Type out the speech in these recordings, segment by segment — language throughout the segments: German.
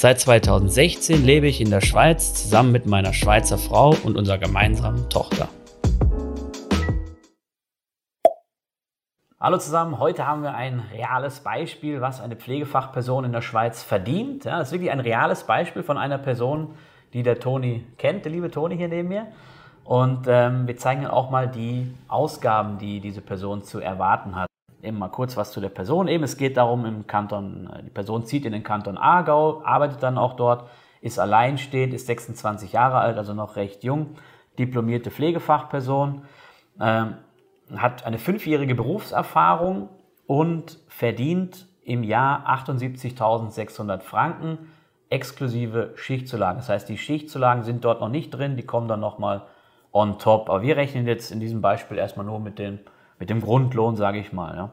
Seit 2016 lebe ich in der Schweiz zusammen mit meiner Schweizer Frau und unserer gemeinsamen Tochter. Hallo zusammen, heute haben wir ein reales Beispiel, was eine Pflegefachperson in der Schweiz verdient. Ja, das ist wirklich ein reales Beispiel von einer Person, die der Toni kennt, der liebe Toni hier neben mir. Und ähm, wir zeigen auch mal die Ausgaben, die diese Person zu erwarten hat. Eben mal kurz was zu der Person. Eben, es geht darum, im Kanton, äh, die Person zieht in den Kanton Aargau, arbeitet dann auch dort, ist alleinstehend, ist 26 Jahre alt, also noch recht jung, diplomierte Pflegefachperson, ähm, hat eine fünfjährige Berufserfahrung und verdient im Jahr 78.600 Franken exklusive Schichtzulagen. Das heißt, die Schichtzulagen sind dort noch nicht drin, die kommen dann nochmal on top. Aber wir rechnen jetzt in diesem Beispiel erstmal nur mit dem, mit dem Grundlohn, sage ich mal.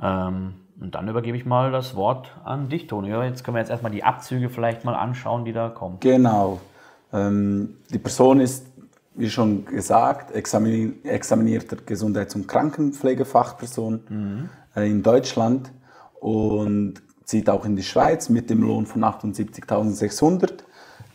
Ja. Ähm, und dann übergebe ich mal das Wort an dich, Toni. Jetzt können wir jetzt erstmal die Abzüge vielleicht mal anschauen, die da kommen. Genau. Ähm, die Person ist, wie schon gesagt, examinierter Gesundheits- und Krankenpflegefachperson mhm. äh, in Deutschland und zieht auch in die Schweiz mit dem Lohn von 78.600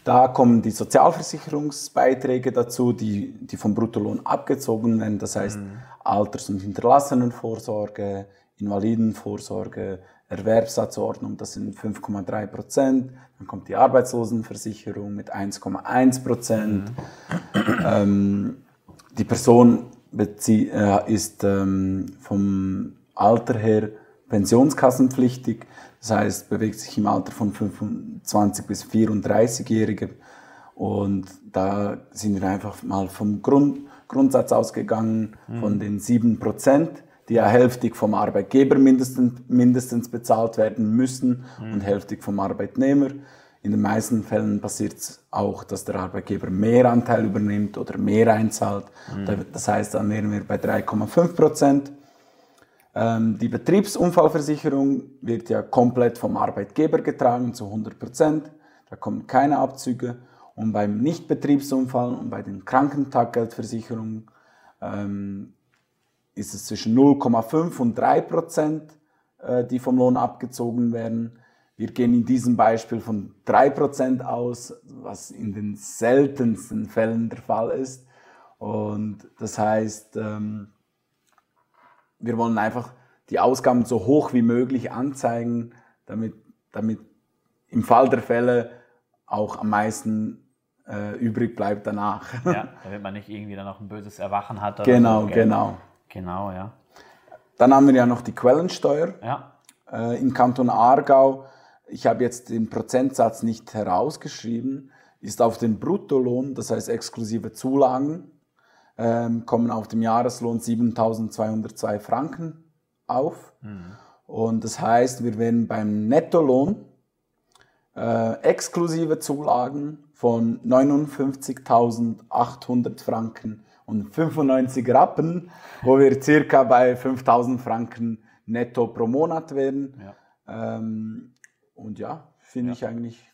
da kommen die Sozialversicherungsbeiträge dazu, die, die vom Bruttolohn abgezogen werden. Das heißt mhm. Alters- und Hinterlassenenvorsorge, Invalidenvorsorge, Erwerbssatzordnung, das sind 5,3 Prozent. Dann kommt die Arbeitslosenversicherung mit 1,1 Prozent. Mhm. Ähm, die Person äh, ist ähm, vom Alter her pensionskassenpflichtig. Das heißt, bewegt sich im Alter von 25 bis 34-Jährige. Und da sind wir einfach mal vom Grund, Grundsatz ausgegangen, mhm. von den 7 Prozent, die ja hälftig vom Arbeitgeber mindestens, mindestens bezahlt werden müssen mhm. und hälftig vom Arbeitnehmer. In den meisten Fällen passiert es auch, dass der Arbeitgeber mehr Anteil übernimmt oder mehr einzahlt. Mhm. Das heißt, dann wären wir bei 3,5 Prozent. Ähm, die Betriebsunfallversicherung wird ja komplett vom Arbeitgeber getragen, zu 100 Prozent. Da kommen keine Abzüge. Und beim Nichtbetriebsunfall und bei den Krankentaggeldversicherungen ähm, ist es zwischen 0,5 und 3 Prozent, äh, die vom Lohn abgezogen werden. Wir gehen in diesem Beispiel von 3 Prozent aus, was in den seltensten Fällen der Fall ist. Und das heißt, ähm, wir wollen einfach die Ausgaben so hoch wie möglich anzeigen, damit, damit im Fall der Fälle auch am meisten äh, übrig bleibt danach. Ja, damit man nicht irgendwie dann noch ein böses Erwachen hat. genau, so, genau. Genau, ja. Dann haben wir ja noch die Quellensteuer ja. äh, im Kanton Aargau. Ich habe jetzt den Prozentsatz nicht herausgeschrieben, ist auf den Bruttolohn, das heißt exklusive Zulagen, ähm, kommen auf dem Jahreslohn 7.202 Franken auf. Mhm. Und das heißt, wir werden beim Nettolohn äh, exklusive Zulagen von 59.800 Franken und 95 Rappen, wo wir circa bei 5.000 Franken netto pro Monat werden. Ja. Ähm, und ja, finde ja. ich eigentlich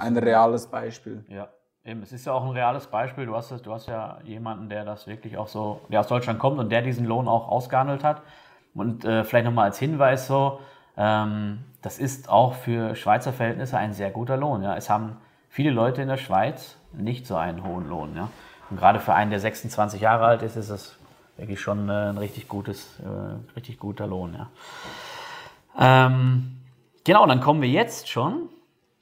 ein reales Beispiel. Ja, Eben, es ist ja auch ein reales Beispiel. Du hast, du hast ja jemanden, der das wirklich auch so, der aus Deutschland kommt und der diesen Lohn auch ausgehandelt hat. Und äh, vielleicht nochmal als Hinweis so, ähm, das ist auch für Schweizer Verhältnisse ein sehr guter Lohn. Ja. Es haben viele Leute in der Schweiz nicht so einen hohen Lohn. Ja. Und gerade für einen, der 26 Jahre alt ist, ist es wirklich schon äh, ein richtig gutes, äh, richtig guter Lohn. Ja. Ähm, genau, dann kommen wir jetzt schon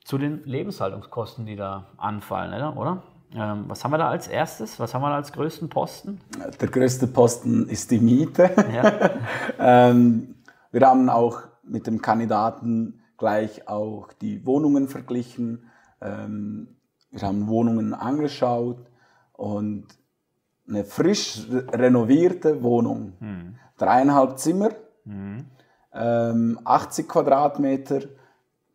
zu den Lebenshaltungskosten, die da anfallen, oder? Ähm, was haben wir da als erstes? Was haben wir da als größten Posten? Der größte Posten ist die Miete. Ja. ähm, wir haben auch mit dem Kandidaten gleich auch die Wohnungen verglichen. Ähm, wir haben Wohnungen angeschaut und eine frisch renovierte Wohnung, hm. dreieinhalb Zimmer, hm. 80 Quadratmeter,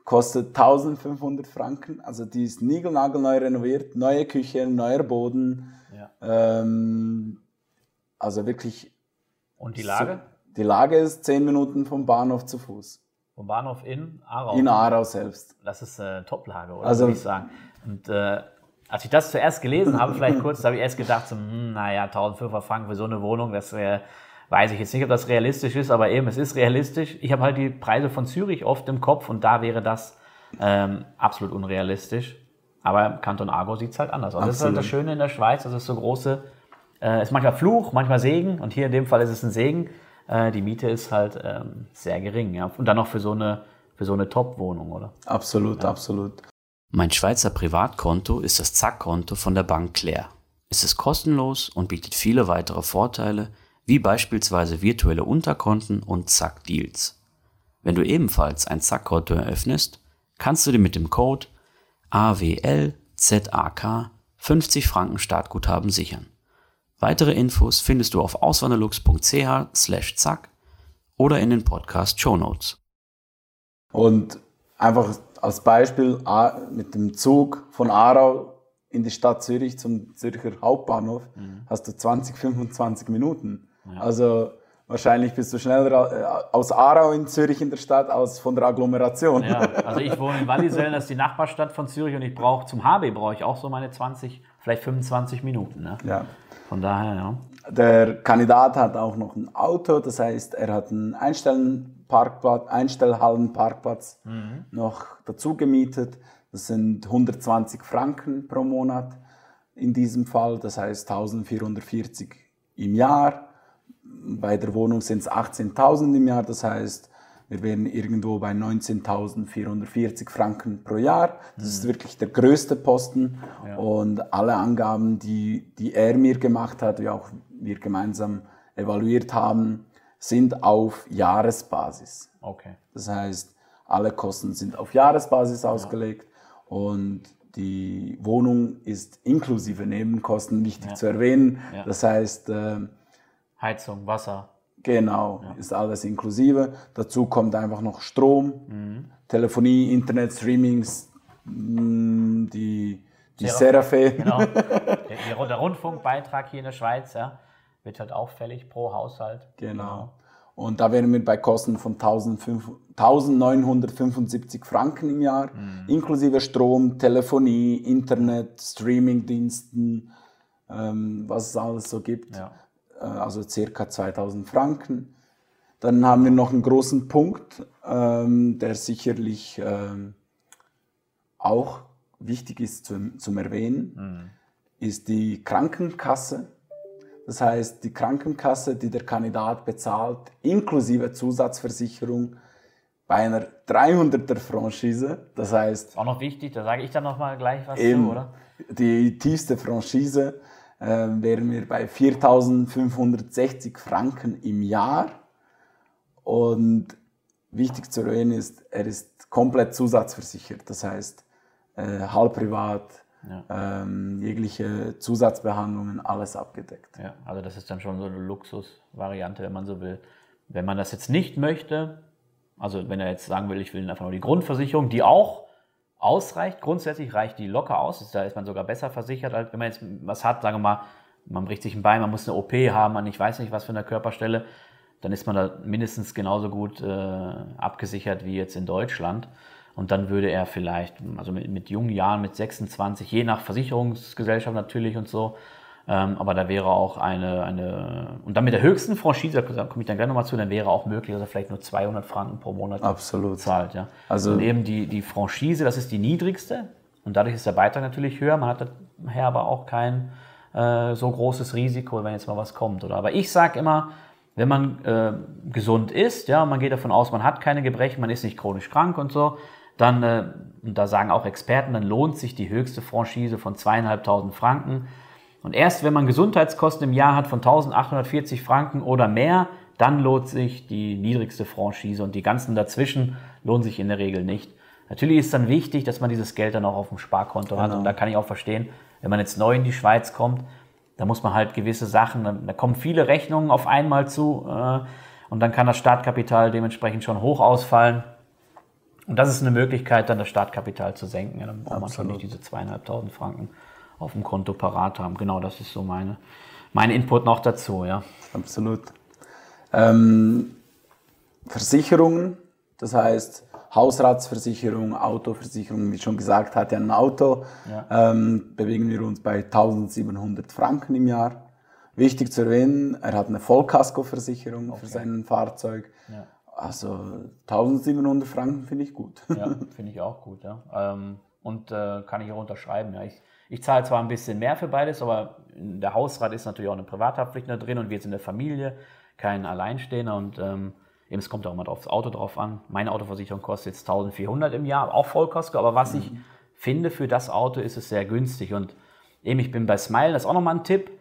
kostet 1500 Franken. Also die ist niegelnagelneu renoviert, neue Küche, neuer Boden. Ja. Ähm, also wirklich. Und die Lage? So, die Lage ist 10 Minuten vom Bahnhof zu Fuß. Vom Bahnhof in Aarau? In Aarau selbst. Das ist äh, Top-Lage, oder? Also, würde ich sagen. Und äh, als ich das zuerst gelesen habe, vielleicht kurz, habe ich erst gedacht, so, hm, naja, 1500 Franken für so eine Wohnung, das äh, weiß ich jetzt nicht, ob das realistisch ist, aber eben, es ist realistisch. Ich habe halt die Preise von Zürich oft im Kopf und da wäre das ähm, absolut unrealistisch. Aber im Kanton Argo sieht es halt anders aus. Das ist halt das Schöne in der Schweiz, dass es so große, äh, ist manchmal Fluch, manchmal Segen und hier in dem Fall ist es ein Segen. Äh, die Miete ist halt ähm, sehr gering. Ja? Und dann noch für so eine, für so eine Top-Wohnung, oder? Absolut, ja. absolut. Mein Schweizer Privatkonto ist das Zack-Konto von der Bank Claire. Es ist kostenlos und bietet viele weitere Vorteile, wie beispielsweise virtuelle Unterkonten und Zack-Deals. Wenn du ebenfalls ein Zack-Konto eröffnest, kannst du dir mit dem Code AWLZAK 50 Franken Startguthaben sichern. Weitere Infos findest du auf auswanderlux.ch slash zack oder in den Podcast Show Notes. Und einfach als Beispiel mit dem Zug von Aarau in die Stadt Zürich zum Zürcher Hauptbahnhof mhm. hast du 20, 25 Minuten. Ja. Also wahrscheinlich bist du schneller äh, aus Aarau in Zürich in der Stadt als von der Agglomeration. Ja, also ich wohne in Wallisellen, das ist die Nachbarstadt von Zürich und ich brauche zum HB brauche ich auch so meine 20, vielleicht 25 Minuten. Ne? Ja. Von daher, ja. Der Kandidat hat auch noch ein Auto, das heißt, er hat einen Einstellparkplatz, Einstellhallenparkplatz mhm. noch dazu gemietet. Das sind 120 Franken pro Monat in diesem Fall, das heißt 1440 im Jahr. Bei der Wohnung sind es 18.000 im Jahr, das heißt, wir wären irgendwo bei 19.440 Franken pro Jahr. Das mhm. ist wirklich der größte Posten. Ja. Und alle Angaben, die, die er mir gemacht hat, wie auch wir gemeinsam evaluiert haben, sind auf Jahresbasis. Okay. Das heißt, alle Kosten sind auf Jahresbasis ausgelegt ja. und die Wohnung ist inklusive Nebenkosten, wichtig ja. zu erwähnen. Ja. Das heißt, äh, Heizung, Wasser. Genau, ja. ist alles inklusive. Dazu kommt einfach noch Strom, mhm. Telefonie, Internet, Streamings, mm, die, die Serafe. Genau. Der, der, Rundfunkbeitrag hier in der Schweiz ja, wird halt auch fällig pro Haushalt. Genau. genau. Und da wären wir bei Kosten von 1975 Franken im Jahr, mhm. inklusive Strom, Telefonie, Internet, Streamingdiensten, ähm, was es alles so gibt. Ja. Äh, also circa 2000 Franken. Dann haben wir noch einen großen Punkt, ähm, der sicherlich ähm, auch wichtig ist zum, zum Erwähnen, mhm. ist die Krankenkasse. Das heißt, die Krankenkasse, die der Kandidat bezahlt, inklusive Zusatzversicherung, bei einer 300er Franchise, das heißt... Auch noch wichtig, da sage ich dann nochmal gleich was zu, oder? Die tiefste Franchise wären wir bei 4.560 Franken im Jahr. Und wichtig zu erwähnen ist, er ist komplett zusatzversichert. Das heißt, äh, halb privat, ja. ähm, jegliche Zusatzbehandlungen, alles abgedeckt. Ja, also das ist dann schon so eine Luxusvariante, wenn man so will. Wenn man das jetzt nicht möchte, also wenn er jetzt sagen will, ich will einfach nur die Grundversicherung, die auch ausreicht. Grundsätzlich reicht die locker aus. Da ist man sogar besser versichert, als wenn man jetzt was hat, sagen wir mal, man bricht sich ein Bein, man muss eine OP haben, man ich weiß nicht was für eine Körperstelle, dann ist man da mindestens genauso gut äh, abgesichert wie jetzt in Deutschland. Und dann würde er vielleicht, also mit, mit jungen Jahren, mit 26, je nach Versicherungsgesellschaft natürlich und so, ähm, aber da wäre auch eine, eine, und dann mit der höchsten Franchise, da komme ich dann gleich nochmal zu, dann wäre auch möglich, dass er vielleicht nur 200 Franken pro Monat Absolut. zahlt. Ja. Also und eben die, die Franchise, das ist die niedrigste und dadurch ist der Beitrag natürlich höher. Man hat daher aber auch kein äh, so großes Risiko, wenn jetzt mal was kommt. Oder? Aber ich sage immer, wenn man äh, gesund ist, ja, man geht davon aus, man hat keine Gebrechen, man ist nicht chronisch krank und so, dann, äh, und da sagen auch Experten, dann lohnt sich die höchste Franchise von zweieinhalbtausend Franken und erst wenn man Gesundheitskosten im Jahr hat von 1840 Franken oder mehr, dann lohnt sich die niedrigste Franchise und die ganzen dazwischen lohnen sich in der Regel nicht. Natürlich ist dann wichtig, dass man dieses Geld dann auch auf dem Sparkonto hat. Genau. Und da kann ich auch verstehen, wenn man jetzt neu in die Schweiz kommt, da muss man halt gewisse Sachen, da kommen viele Rechnungen auf einmal zu äh, und dann kann das Startkapital dementsprechend schon hoch ausfallen. Und das ist eine Möglichkeit, dann das Startkapital zu senken. Ja, dann braucht man schon nicht diese zweieinhalbtausend Franken auf dem Konto parat haben. Genau, das ist so meine, mein Input noch dazu. Ja. Absolut. Ähm, Versicherungen, das heißt Hausratsversicherung, Autoversicherung, wie schon gesagt, hat ja ein Auto, Ja. ähm, bewegen wir uns bei 1700 Franken im Jahr. Wichtig zu erwähnen, er hat eine Vollkaskoversicherung für sein Fahrzeug. Ja. Also 1700 Franken finde ich gut. Ja, finde ich auch gut. Ja. Ähm, und äh, kann ich auch unterschreiben. Ja. Ich, ich zahle zwar ein bisschen mehr für beides, aber der Hausrat ist natürlich auch eine Privathaftpflicht da drin und wir sind in der Familie, kein Alleinstehender und ähm, eben, es kommt auch immer aufs Auto drauf an. Meine Autoversicherung kostet jetzt 1400 im Jahr, auch Vollkasko, aber was ich finde für das Auto ist es sehr günstig und eben, ich bin bei Smile, das ist auch nochmal ein Tipp.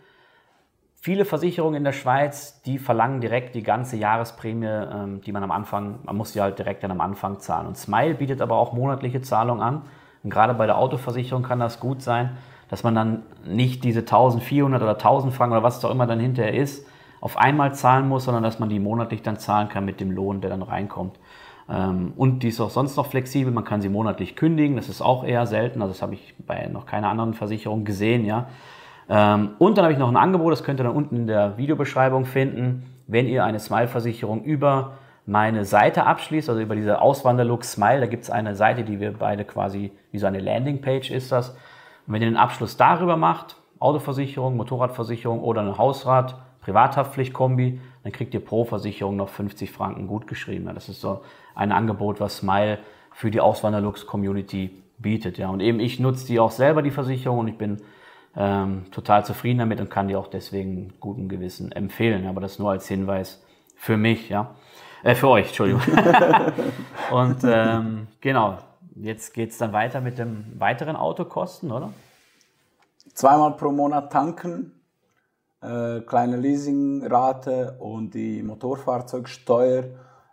Viele Versicherungen in der Schweiz, die verlangen direkt die ganze Jahresprämie, ähm, die man am Anfang, man muss die halt direkt dann am Anfang zahlen. Und Smile bietet aber auch monatliche Zahlungen an. Und gerade bei der Autoversicherung kann das gut sein, dass man dann nicht diese 1400 oder 1000 Franken oder was es auch immer dann hinterher ist, auf einmal zahlen muss, sondern dass man die monatlich dann zahlen kann mit dem Lohn, der dann reinkommt. Ähm, Und die ist auch sonst noch flexibel, man kann sie monatlich kündigen, das ist auch eher selten, also das habe ich bei noch keiner anderen Versicherung gesehen, ja. Ähm, Und dann habe ich noch ein Angebot, das könnt ihr dann unten in der Videobeschreibung finden, wenn ihr eine Smile-Versicherung über meine Seite abschließt, also über diese Auswanderlook Smile, da gibt es eine Seite, die wir beide quasi, wie so eine Landingpage ist das. Und wenn ihr den Abschluss darüber macht, Autoversicherung, Motorradversicherung oder eine Hausrat, Privathaftpflicht-Kombi, dann kriegt ihr pro Versicherung noch 50 Franken gut geschrieben. Ja, das ist so ein Angebot, was Smile für die Auswanderlux-Community bietet. Ja. Und eben ich nutze die auch selber, die Versicherung, und ich bin ähm, total zufrieden damit und kann die auch deswegen guten Gewissen empfehlen. Aber das nur als Hinweis für mich, ja. Äh, für euch, Entschuldigung. und ähm, genau, jetzt geht es dann weiter mit dem weiteren Autokosten, oder? Zweimal pro Monat tanken, äh, kleine Leasingrate und die Motorfahrzeugsteuer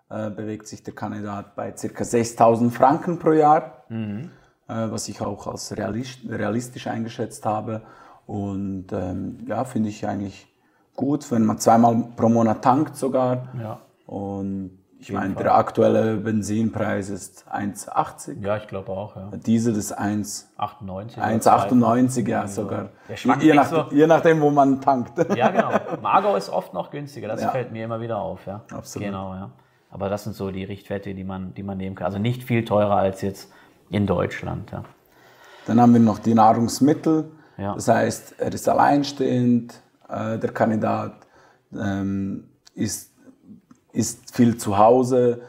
äh, bewegt sich der Kandidat bei ca. 6000 Franken pro Jahr, äh, was ich auch als realist, realistisch eingeschätzt habe. Und ähm, ja, finde ich eigentlich gut, wenn man zweimal pro Monat tankt sogar. Ja. Und ich meine, der aktuelle Benzinpreis ist 1,80. Ja, ich glaube auch, ja. Diesel ist 1. 98. 1,98, ja sogar. Je, nach, so. je nachdem, wo man tankt. Ja, genau. Margau ist oft noch günstiger, das Ja. fällt mir immer wieder auf, ja. Absolut. Genau, ja. Aber das sind so die Richtwerte, die man, die man nehmen kann. Also nicht viel teurer als jetzt in Deutschland, ja. Dann haben wir noch die Nahrungsmittel. Ja. Das heißt, er ist alleinstehend, äh, der Kandidat ähm, ist, ist viel zu Hause,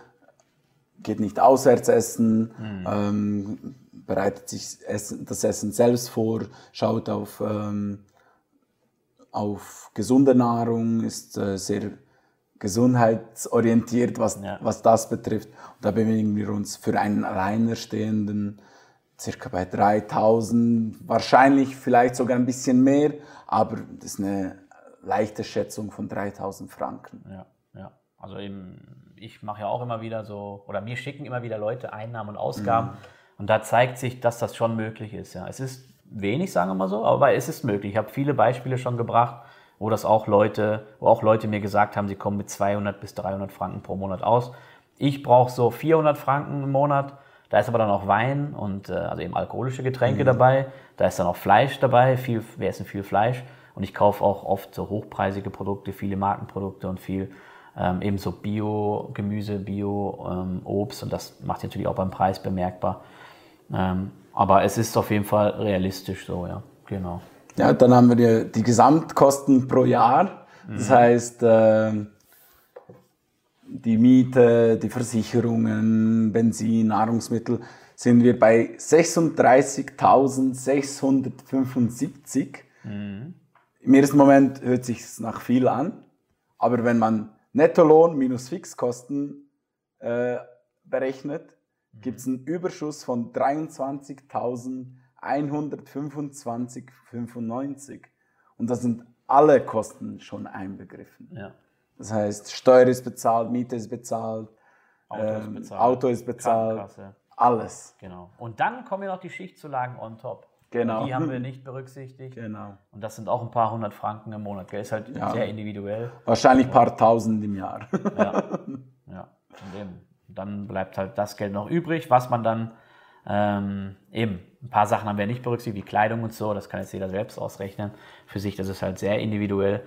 geht nicht auswärts essen, Mhm. ähm, bereitet sich Essen, das Essen selbst vor, schaut auf, ähm, auf gesunde Nahrung, ist äh, sehr gesundheitsorientiert, was, Ja. was das betrifft. Und da bewegen wir uns für einen Alleinerstehenden circa bei 3000, wahrscheinlich vielleicht sogar ein bisschen mehr, aber das ist eine leichte Schätzung von 3000 Franken. Ja, ja. Also eben, ich mache ja auch immer wieder so, oder mir schicken immer wieder Leute Einnahmen und Ausgaben. Und da zeigt sich, dass das schon möglich ist. Ja. Es ist wenig, sagen wir mal so, aber es ist möglich. Ich habe viele Beispiele schon gebracht, wo das auch Leute, wo auch Leute mir gesagt haben, sie kommen mit 200 bis 300 Franken pro Monat aus. Ich brauche so 400 Franken im Monat. Da ist aber dann auch Wein und äh, also eben alkoholische Getränke dabei. Da ist dann auch Fleisch dabei. Viel, wir essen viel Fleisch. Und ich kaufe auch oft so hochpreisige Produkte, viele Markenprodukte und viel ähm, eben so Bio-Gemüse, Bio-Obst. und das macht sich natürlich auch beim Preis bemerkbar. Ähm, aber es ist auf jeden Fall realistisch so, ja. Genau. Ja, dann haben wir die, die Gesamtkosten pro Jahr. Das heißt, ähm, die Miete, die Versicherungen, Benzin, Nahrungsmittel, sind wir bei 36.675. Im ersten Moment hört sich nach viel an, aber wenn man Nettolohn minus Fixkosten äh, berechnet, gibt es einen Überschuss von 23.125,95. Und da sind alle Kosten schon einbegriffen. Ja. Das heißt, Steuer ist bezahlt, Miete ist bezahlt, Auto ist ähm, bezahlt. Auto ist bezahlt, alles. Genau. Und dann kommen ja noch die Schichtzulagen on top. Genau. Die haben wir nicht berücksichtigt. Genau. Und das sind auch ein paar hundert Franken im Monat. Gell? Ist halt Ja. sehr individuell. Wahrscheinlich ein paar tausend im Jahr. Ja. ja. Und Dann bleibt halt das Geld noch übrig, was man dann ähm, eben, ein paar Sachen haben wir nicht berücksichtigt, wie Kleidung und so, das kann jetzt jeder selbst ausrechnen. Für sich, das ist halt sehr individuell.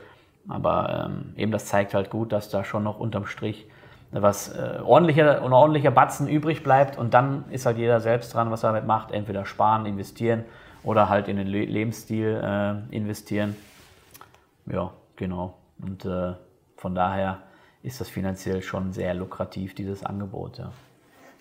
Aber ähm, eben das zeigt halt gut, dass da schon noch unterm Strich was äh, ordentlicher, ein ordentlicher Batzen übrig bleibt und dann ist halt jeder selbst dran, was er damit macht. Entweder sparen, investieren oder halt in den Le Lebensstil äh, investieren. Ja, genau. Und äh, von daher ist das finanziell schon sehr lukrativ, dieses Angebot. Ja.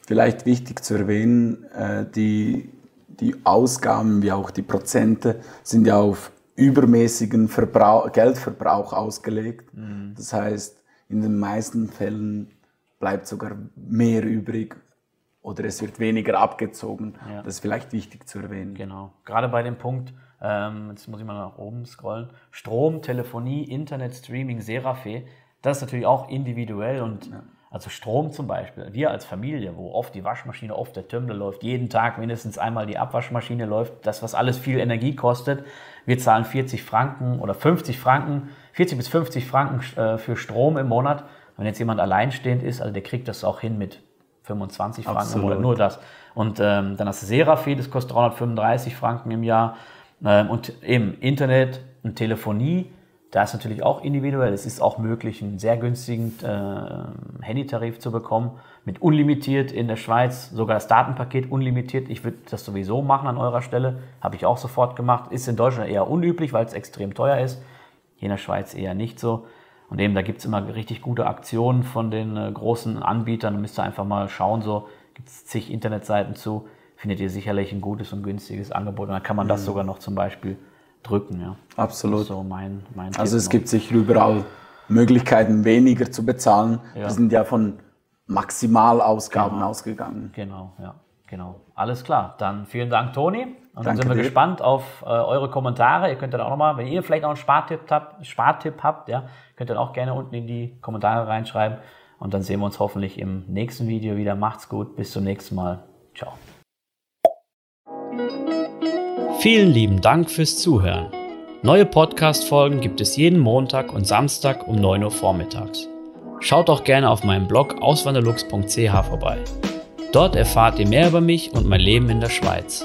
Vielleicht wichtig zu erwähnen, äh, die, die Ausgaben wie auch die Prozente sind ja auf übermäßigen Verbrauch, Geldverbrauch ausgelegt. Mhm. Das heißt, in den meisten Fällen bleibt sogar mehr übrig oder es wird weniger abgezogen. Ja. Das ist vielleicht wichtig zu erwähnen. Genau. Gerade bei dem Punkt, ähm, jetzt muss ich mal nach oben scrollen, Strom, Telefonie, Internet, Streaming, Serafe, das ist natürlich auch individuell und ja. also Strom zum Beispiel. Wir als Familie, wo oft die Waschmaschine, oft der Tümmler läuft, jeden Tag mindestens einmal die Abwaschmaschine läuft, das was alles viel Energie kostet. Wir zahlen 40 Franken oder 50 Franken, 40 bis 50 Franken äh, für Strom im Monat. Wenn jetzt jemand alleinstehend ist, also der kriegt das auch hin mit 25 Franken Absolut. oder nur das. Und ähm, dann hast du Serafi, das kostet 335 Franken im Jahr. Ähm, und eben Internet und Telefonie, da ist natürlich auch individuell. Es ist auch möglich, einen sehr günstigen äh, Handytarif zu bekommen, mit unlimitiert in der Schweiz, sogar das Datenpaket unlimitiert. Ich würde das sowieso machen an eurer Stelle, habe ich auch sofort gemacht. Ist in Deutschland eher unüblich, weil es extrem teuer ist. Hier in der Schweiz eher nicht so. Und eben, da gibt es immer richtig gute Aktionen von den äh, großen Anbietern. Da müsst ihr einfach mal schauen, so gibt es zig Internetseiten zu, findet ihr sicherlich ein gutes und günstiges Angebot. Und dann kann man das mhm. sogar noch zum Beispiel drücken. Ja. Absolut. so mein, mein also es noch. gibt sicher überall Möglichkeiten, weniger zu bezahlen. Ja. Wir sind ja von Maximalausgaben genau. ausgegangen. Genau, ja. Genau. Alles klar. Dann vielen Dank, Toni. Und dann sind wir dir. gespannt auf äh, eure Kommentare. Ihr könnt dann auch nochmal, wenn ihr vielleicht auch einen Spartipp habt, Spartipp habt, ja, könnt ihr dann auch gerne unten in die Kommentare reinschreiben. Und dann sehen wir uns hoffentlich im nächsten Video wieder. Macht's gut. Bis zum nächsten Mal. Ciao. Vielen lieben Dank fürs Zuhören. Neue Podcast-Folgen gibt es jeden Montag und Samstag um 9 Uhr vormittags. Schaut auch gerne auf meinem Blog auswanderlux.ch vorbei. Dort erfahrt ihr mehr über mich und mein Leben in der Schweiz.